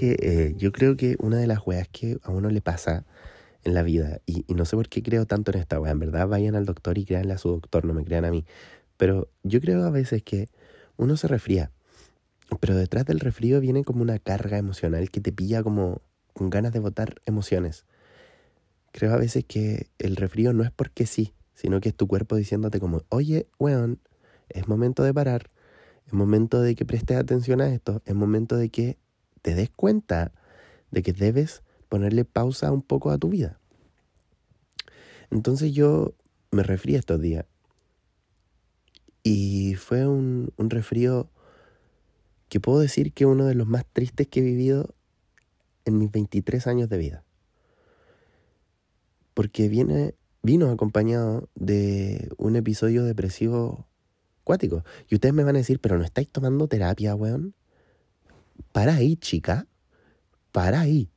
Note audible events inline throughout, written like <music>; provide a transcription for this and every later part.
eh, yo creo que una de las weas que a uno le pasa en la vida, y, no sé por qué creo tanto en esta wea, en verdad vayan al doctor y créanle a su doctor, no me crean a mí, pero yo creo a veces que uno se resfría, pero detrás del resfrío viene como una carga emocional que te pilla como con ganas de botar emociones. Creo a veces que el resfrío no es porque sí, sino que es tu cuerpo diciéndote como, oye, weón, es momento de parar, es momento de que prestes atención a esto, es momento de que te des cuenta de que debes ponerle pausa un poco a tu vida. Entonces yo me resfrié estos días y fue un, un resfrío que puedo decir que uno de los más tristes que he vivido en mis 23 años de vida. Porque viene, vino acompañado de un episodio depresivo cuático. Y ustedes me van a decir, pero no estáis tomando terapia, weón. Para ahí, chica. Para ahí.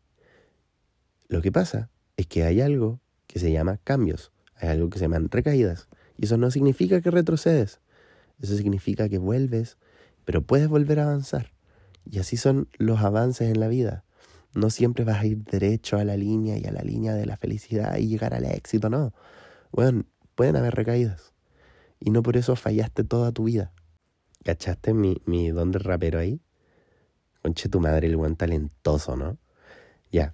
Lo que pasa es que hay algo que se llama cambios. Hay algo que se llaman recaídas. Y eso no significa que retrocedes. Eso significa que vuelves, pero puedes volver a avanzar. Y así son los avances en la vida. No siempre vas a ir derecho a la línea y a la línea de la felicidad y llegar al éxito, no. Bueno, pueden haber recaídas. Y no por eso fallaste toda tu vida. ¿Cachaste mi, mi don de rapero ahí? Conche tu madre, el buen talentoso, ¿no? Ya.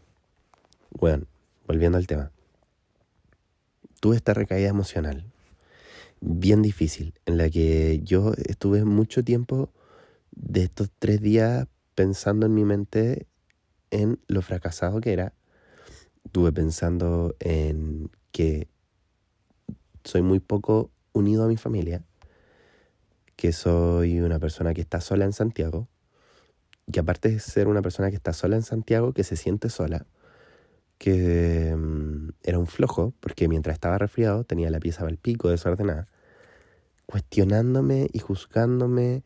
Bueno, volviendo al tema. Tuve esta recaída emocional, bien difícil, en la que yo estuve mucho tiempo de estos tres días pensando en mi mente en lo fracasado que era. Estuve pensando en que soy muy poco unido a mi familia, que soy una persona que está sola en Santiago, que aparte de ser una persona que está sola en Santiago, que se siente sola, que mm, era un flojo, porque mientras estaba resfriado tenía la pieza al pico, desordenada, cuestionándome y juzgándome,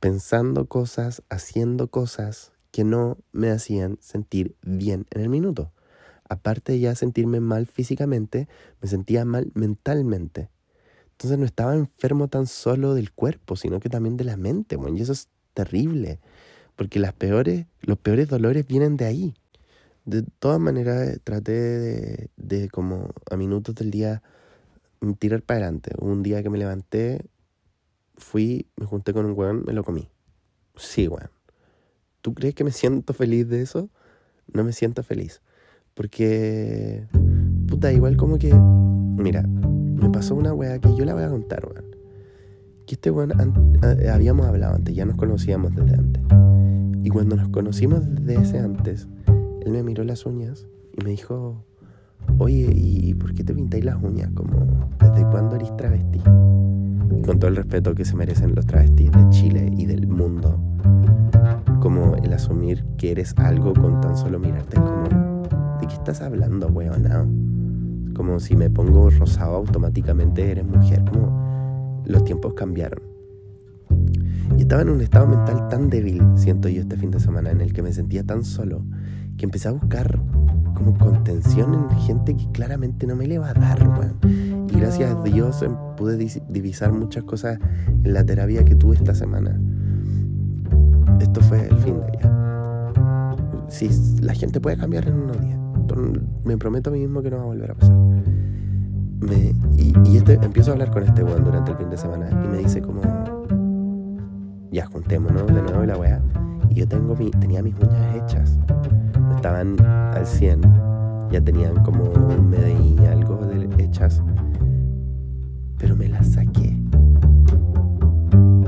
pensando cosas, haciendo cosas que no me hacían sentir bien en el minuto. Aparte de ya sentirme mal físicamente, me sentía mal mentalmente. Entonces no estaba enfermo tan solo del cuerpo, sino que también de la mente, bueno, y eso es terrible porque las peores, los peores dolores vienen de ahí. De todas maneras, traté de, de como a minutos del día tirar para adelante. Un día que me levanté, fui, me junté con un weón, me lo comí. Sí, weón. ¿Tú crees que me siento feliz de eso? No me siento feliz. Porque, puta, igual como que, mira, me pasó una weá que yo la voy a contar, weón. Que este weón, habíamos hablado antes, ya nos conocíamos desde antes. Y cuando nos conocimos desde ese antes, él me miró las uñas y me dijo, oye, ¿y por qué te pintáis las uñas? Como, ¿desde cuándo eres travesti? Y con todo el respeto que se merecen los travestis de Chile y del mundo, como el asumir que eres algo con tan solo mirarte, como, ¿de qué estás hablando, weón? Como si me pongo rosado automáticamente eres mujer, como los tiempos cambiaron. Estaba en un estado mental tan débil, siento yo, este fin de semana, en el que me sentía tan solo, que empecé a buscar como contención en gente que claramente no me le va a dar, weón. Y gracias a Dios em, pude divisar muchas cosas en la terapia que tuve esta semana. Esto fue el fin de ella. Si la gente puede cambiar en unos días, me prometo a mí mismo que no va a volver a pasar. Me, y, y este, empiezo a hablar con este weón durante el fin de semana y me dice como ya juntémonos de nuevo la weá. Y yo tengo mi, tenía mis uñas hechas. No estaban al 100, ya tenían como un y algo hechas. Pero me las saqué.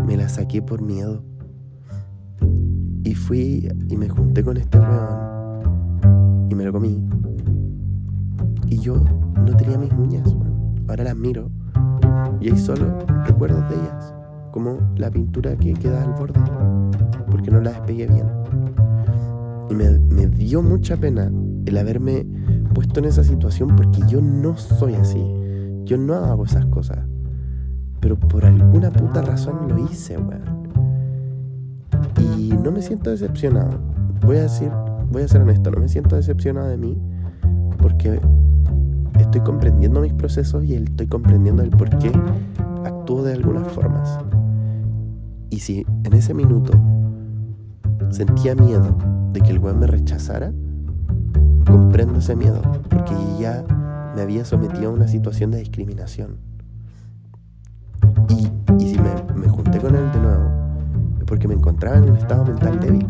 Me las saqué por miedo. Y fui y me junté con este weón. Y me lo comí. Y yo no tenía mis uñas, Ahora las miro. Y hay solo recuerdos de ellas como la pintura que queda al borde, porque no la despegué bien. Y me, dio mucha pena el haberme puesto en esa situación porque yo no soy así. Yo no hago esas cosas. Pero por alguna puta razón lo hice, weón. Y no me siento decepcionado. Voy a decir, voy a ser honesto, no me siento decepcionado de mí porque estoy comprendiendo mis procesos y estoy comprendiendo el por qué actúo de algunas formas. Y si en ese minuto sentía miedo de que el weón me rechazara, comprendo ese miedo, porque ya me había sometido a una situación de discriminación. Y, si me, me junté con él de nuevo, es porque me encontraba en un estado mental débil.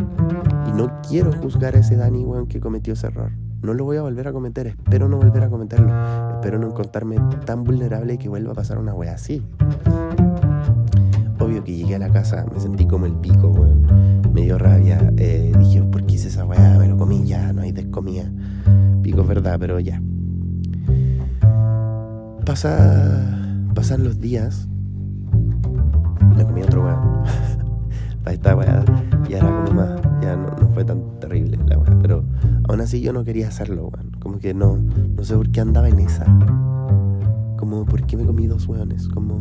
Y no quiero juzgar a ese Dani, weón, que cometió ese error. No lo voy a volver a cometer, espero no volver a cometerlo. Espero no encontrarme tan vulnerable que vuelva a pasar una wea así. Obvio que llegué a la casa, me sentí como el pico, weón. Me dio rabia. Eh, dije, ¿por qué hice esa weá? Me lo comí ya, no hay descomida. Pico es verdad, pero ya. Pasa, pasan los días. Me comí otro weón. <laughs> Para esta weá ya era como más, ya no, no, fue tan terrible la weá. Pero aún así yo no quería hacerlo, weón. Como que no, no sé por qué andaba en esa. Como por qué me comí dos weones, como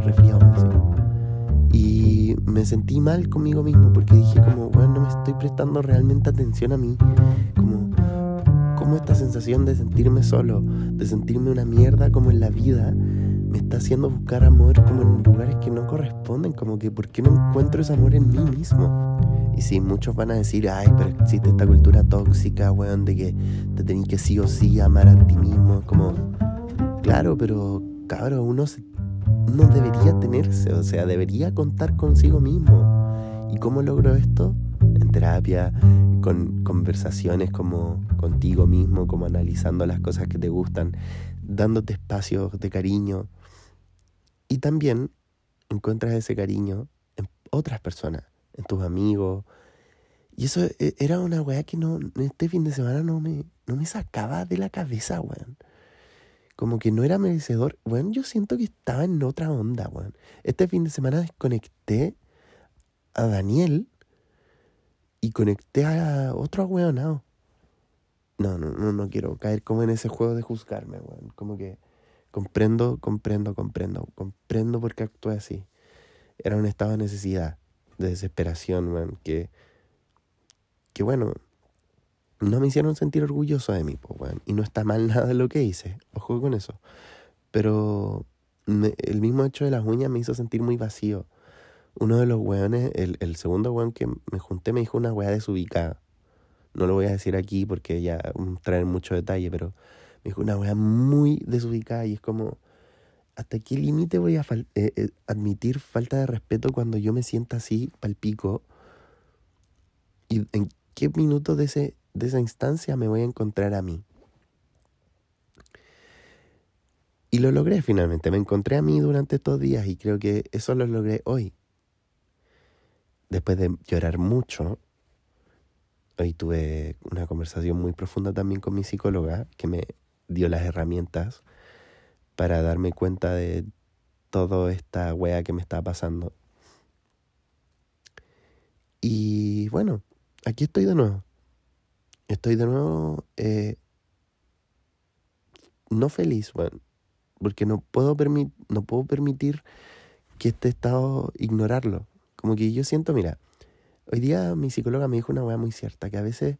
resfriado encima. Y me sentí mal conmigo mismo porque dije como, bueno, no me estoy prestando realmente atención a mí. Como, como esta sensación de sentirme solo, de sentirme una mierda como en la vida, me está haciendo buscar amor como en lugares que no corresponden. Como que, ¿por qué no encuentro ese amor en mí mismo? Y sí, muchos van a decir, ay, pero existe esta cultura tóxica, weón, de que te tenés que sí o sí amar a ti mismo. Como, claro, pero cabrón, uno se no debería tenerse, o sea, debería contar consigo mismo. ¿Y cómo logro esto? En terapia, con conversaciones como contigo mismo, como analizando las cosas que te gustan, dándote espacios de cariño. Y también encuentras ese cariño en otras personas, en tus amigos. Y eso e, era una weá que no, este fin de semana no me, no me sacaba de la cabeza, weón como que no era merecedor. Bueno, yo siento que estaba en otra onda, weón. Este fin de semana desconecté a Daniel y conecté a otro weonado. No, no, no, no quiero caer como en ese juego de juzgarme, weón. Como que comprendo, comprendo, comprendo, comprendo por qué actué así. Era un estado de necesidad, de desesperación, weón, que, que bueno, no me hicieron sentir orgulloso de mí, pues, Y no está mal nada de lo que hice, ojo con eso. Pero el mismo hecho de las uñas me hizo sentir muy vacío. Uno de los weones, el, el segundo weón que me junté, me dijo una weá desubicada. No lo voy a decir aquí porque ya trae mucho detalle, pero me dijo una weá muy desubicada y es como, ¿hasta qué límite voy a eh, eh, admitir falta de respeto cuando yo me sienta así, palpico? ¿Y en qué minuto de ese de esa instancia me voy a encontrar a mí. Y lo logré finalmente, me encontré a mí durante estos días y creo que eso lo logré hoy. Después de llorar mucho, hoy tuve una conversación muy profunda también con mi psicóloga que me dio las herramientas para darme cuenta de toda esta wea que me estaba pasando. Y bueno, aquí estoy de nuevo estoy de nuevo eh, no feliz, bueno, porque no puedo, no puedo permitir que este estado ignorarlo. Como que yo siento, mira, hoy día mi psicóloga me dijo una weá muy cierta, que a veces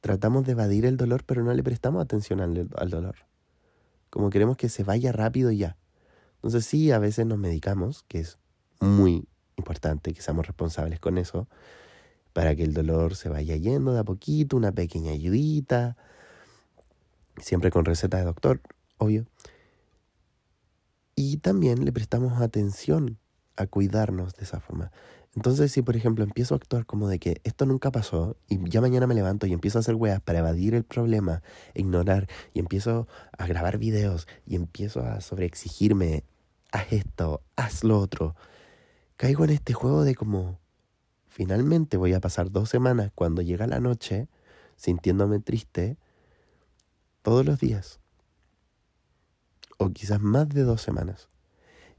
tratamos de evadir el dolor, pero no le prestamos atención al, al dolor. Como queremos que se vaya rápido y ya. Entonces sí, a veces nos medicamos, que es muy importante que seamos responsables con eso, para que el dolor se vaya yendo de a poquito, una pequeña ayudita, siempre con receta de doctor, obvio. Y también le prestamos atención a cuidarnos de esa forma. Entonces, si por ejemplo empiezo a actuar como de que esto nunca pasó y ya mañana me levanto y empiezo a hacer weas para evadir el problema, ignorar y empiezo a grabar videos y empiezo a sobreexigirme, haz esto, haz lo otro, caigo en este juego de como Finalmente voy a pasar dos semanas cuando llega la noche sintiéndome triste todos los días. O quizás más de dos semanas.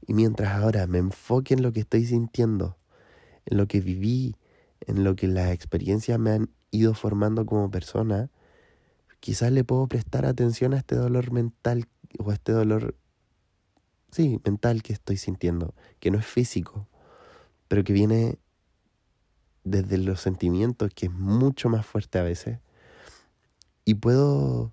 Y mientras ahora me enfoque en lo que estoy sintiendo, en lo que viví, en lo que las experiencias me han ido formando como persona, quizás le puedo prestar atención a este dolor mental o a este dolor, sí, mental que estoy sintiendo, que no es físico, pero que viene desde los sentimientos, que es mucho más fuerte a veces, y puedo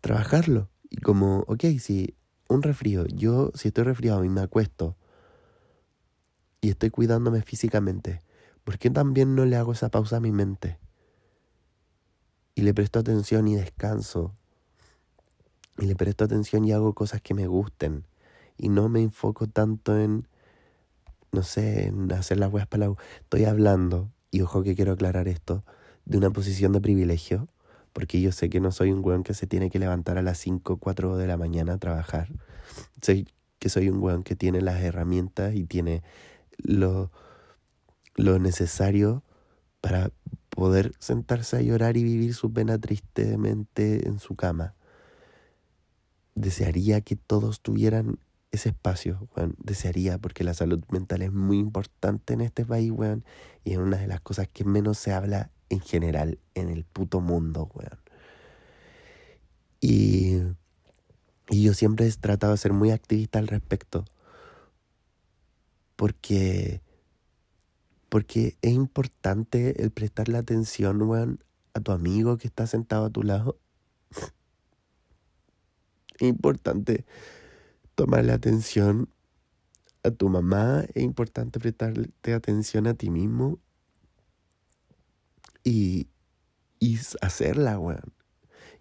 trabajarlo. Y como, ok, si un resfrío, yo si estoy resfriado y me acuesto y estoy cuidándome físicamente, ¿Por qué también no le hago esa pausa a mi mente? Y le presto atención y descanso. Y le presto atención y hago cosas que me gusten. Y no me enfoco tanto en, no sé, en hacer las weas para la... Estoy hablando, y ojo que quiero aclarar esto, de una posición de privilegio, porque yo sé que no soy un weón que se tiene que levantar a las 5 o 4 de la mañana a trabajar. Sé que soy un weón que tiene las herramientas y tiene lo, lo necesario para poder sentarse a llorar y vivir su pena tristemente en su cama. Desearía que todos tuvieran ese espacio, weón. Desearía, porque la salud mental es muy importante en este país, weón. Y es una de las cosas que menos se habla en general en el puto mundo, weón. Y, y yo siempre he tratado de ser muy activista al respecto. Porque porque es importante el prestarle atención, weón, a tu amigo que está sentado a tu lado. <laughs> Importante tomarle atención a tu mamá. Es importante prestarte atención a ti mismo. Y, y hacerla, weón.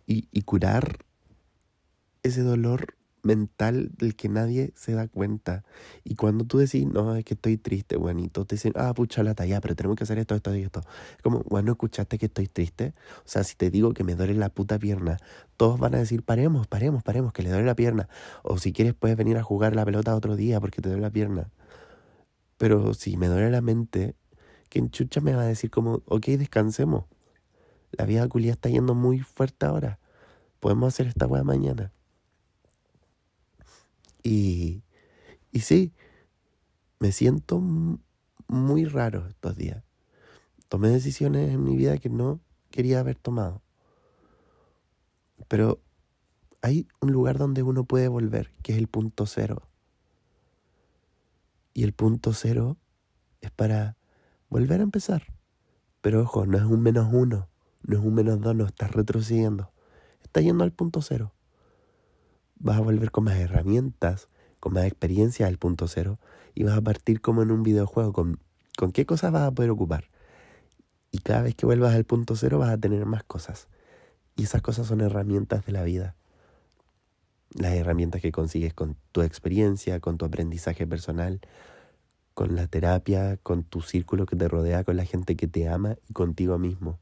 Y, y curar ese dolor mental del que nadie se da cuenta. Y cuando tú decís, no, es que estoy triste, buenito, te dicen, ah, pucha la talla, pero tenemos que hacer esto, esto y esto. Como, bueno, ¿escuchaste que estoy triste? O sea, si te digo que me duele la puta pierna, todos van a decir, paremos, paremos, paremos, que le duele la pierna. O si quieres, puedes venir a jugar la pelota otro día porque te duele la pierna. Pero si me duele la mente, ¿quién chucha me va a decir como, ok, descansemos? La vida culia está yendo muy fuerte ahora. Podemos hacer esta weá mañana. Y, y sí, me siento muy raro estos días. Tomé decisiones en mi vida que no quería haber tomado. Pero hay un lugar donde uno puede volver, que es el punto cero. Y el punto cero es para volver a empezar. Pero ojo, no es un menos uno, no es un menos dos, no estás retrocediendo. Estás yendo al punto cero vas a volver con más herramientas, con más experiencia al punto cero y vas a partir como en un videojuego con, con qué cosas vas a poder ocupar. Y cada vez que vuelvas al punto cero vas a tener más cosas. Y esas cosas son herramientas de la vida. Las herramientas que consigues con tu experiencia, con tu aprendizaje personal, con la terapia, con tu círculo que te rodea, con la gente que te ama y contigo mismo.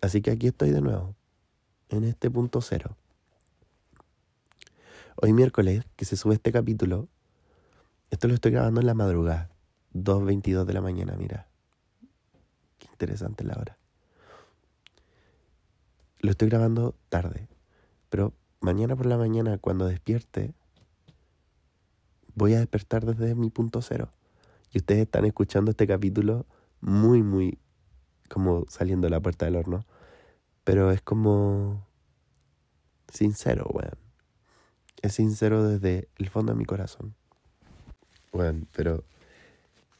Así que aquí estoy de nuevo, en este punto cero. Hoy miércoles, que se sube este capítulo, esto lo estoy grabando en la madrugada, 2.22 de la mañana, mira. Qué interesante la hora. Lo estoy grabando tarde, pero mañana por la mañana, cuando despierte, voy a despertar desde mi punto cero. Y ustedes están escuchando este capítulo muy, muy como saliendo de la puerta del horno. Pero es como sincero, weón. Es sincero desde el fondo de mi corazón. Bueno, pero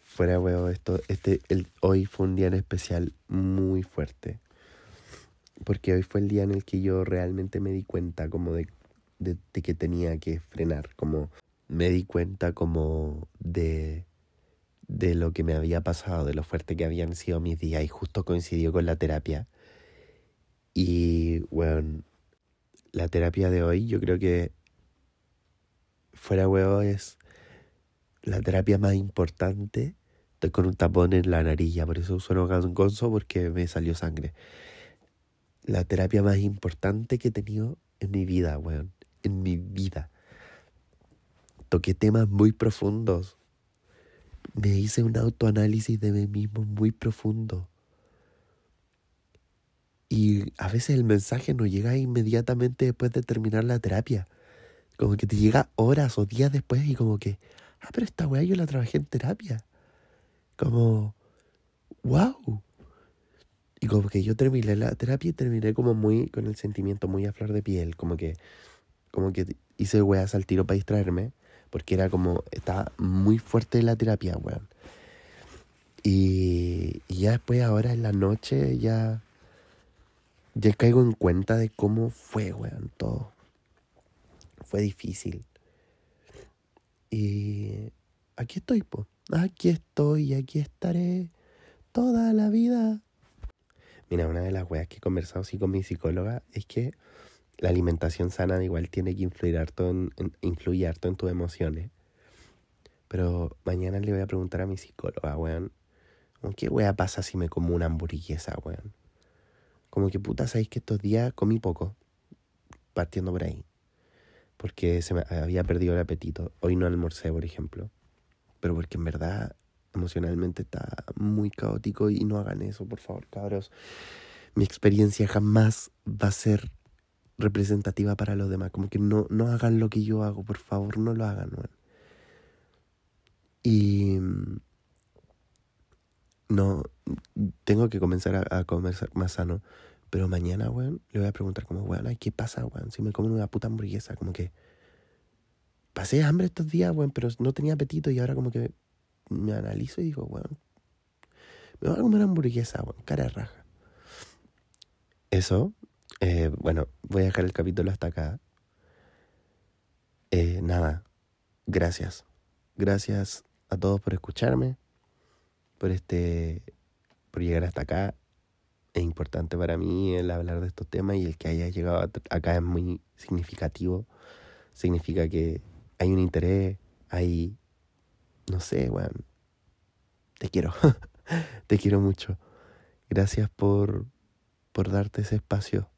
fuera huevo esto, este, el, hoy fue un día en especial muy fuerte. Porque hoy fue el día en el que yo realmente me di cuenta como de, de, de que tenía que frenar. Como me di cuenta como de, de lo que me había pasado, de lo fuerte que habían sido mis días. Y justo coincidió con la terapia. Y bueno, la terapia de hoy yo creo que fuera huevo es la terapia más importante. Estoy con un tapón en la narilla, por eso sueno gangoso porque me salió sangre. La terapia más importante que he tenido en mi vida, weón. En mi vida. Toqué temas muy profundos. Me hice un autoanálisis de mí mismo muy profundo. Y a veces el mensaje no llega inmediatamente después de terminar la terapia. Como que te llega horas o días después y como que, ah, pero esta weá yo la trabajé en terapia. Como, wow. Y como que yo terminé la terapia y terminé como muy, con el sentimiento muy a flor de piel, como que, como que hice weas al tiro para distraerme, porque era como, estaba muy fuerte la terapia, weón. Y, y ya después ahora en la noche ya, ya caigo en cuenta de cómo fue, weón, todo fue difícil. Y aquí estoy, po. Aquí estoy, aquí estaré toda la vida. Mira, una de las weas que he conversado así con mi psicóloga es que la alimentación sana igual tiene que influir harto en, influir harto en tus emociones. Pero mañana le voy a preguntar a mi psicóloga, weón. ¿Qué wea pasa si me como una hamburguesa, weón? Como que puta, sabéis que estos días comí poco. Partiendo por ahí. Porque se me había perdido el apetito. Hoy no almorcé, por ejemplo. Pero porque en verdad emocionalmente está muy caótico y no hagan eso, por favor, cabros. Mi experiencia jamás va a ser representativa para los demás. Como que no, no hagan lo que yo hago, por favor, no lo hagan, Y no, tengo que comenzar a, comer más sano. Pero mañana, weón, le voy a preguntar como, weón, ¿qué pasa, weón? Si me como una puta hamburguesa, como que pasé hambre estos días, weón, pero no tenía apetito y ahora como que me analizo y digo, weón, me voy a comer hamburguesa, weón, cara raja. Eso, eh, bueno, voy a dejar el capítulo hasta acá. Eh, nada, gracias. Gracias a todos por escucharme, por este, por llegar hasta acá. Es importante para mí el hablar de estos temas y el que haya llegado acá es muy significativo. Significa que hay un interés, hay no sé, weón. Te quiero. <laughs> Te quiero mucho. Gracias por, por darte ese espacio.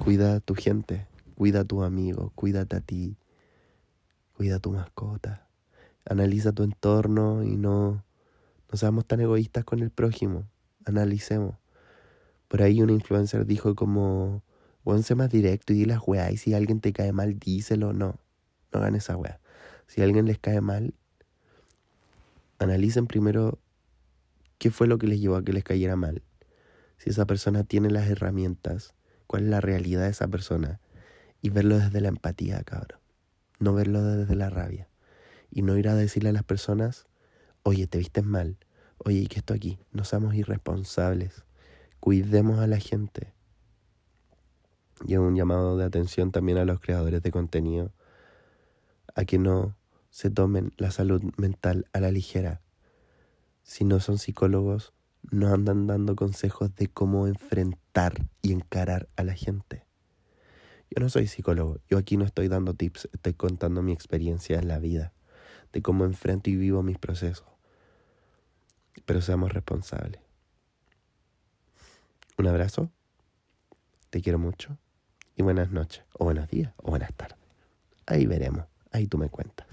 Cuida a tu gente, cuida a tu amigo, cuídate a ti, cuida a tu mascota. Analiza tu entorno y no, no seamos tan egoístas con el prójimo. Analicemos. Por ahí un influencer dijo como, weón, sé más directo y di las weas y si alguien te cae mal, díselo. No, no hagan esa wea. Si alguien les cae mal, analicen primero qué fue lo que les llevó a que les cayera mal. Si esa persona tiene las herramientas, cuál es la realidad de esa persona. Y verlo desde la empatía, cabrón. No verlo desde la rabia. Y no ir a decirle a las personas, oye, te vistes mal. Oye, ¿y qué esto aquí? No seamos irresponsables. Cuidemos a la gente. Y un llamado de atención también a los creadores de contenido. A que no se tomen la salud mental a la ligera. Si no son psicólogos, no andan dando consejos de cómo enfrentar y encarar a la gente. Yo no soy psicólogo, yo aquí no estoy dando tips, estoy contando mi experiencia en la vida, de cómo enfrento y vivo mis procesos. Pero seamos responsables. Un abrazo, te quiero mucho y buenas noches, o buenos días, o buenas tardes. Ahí veremos, ahí tú me cuentas.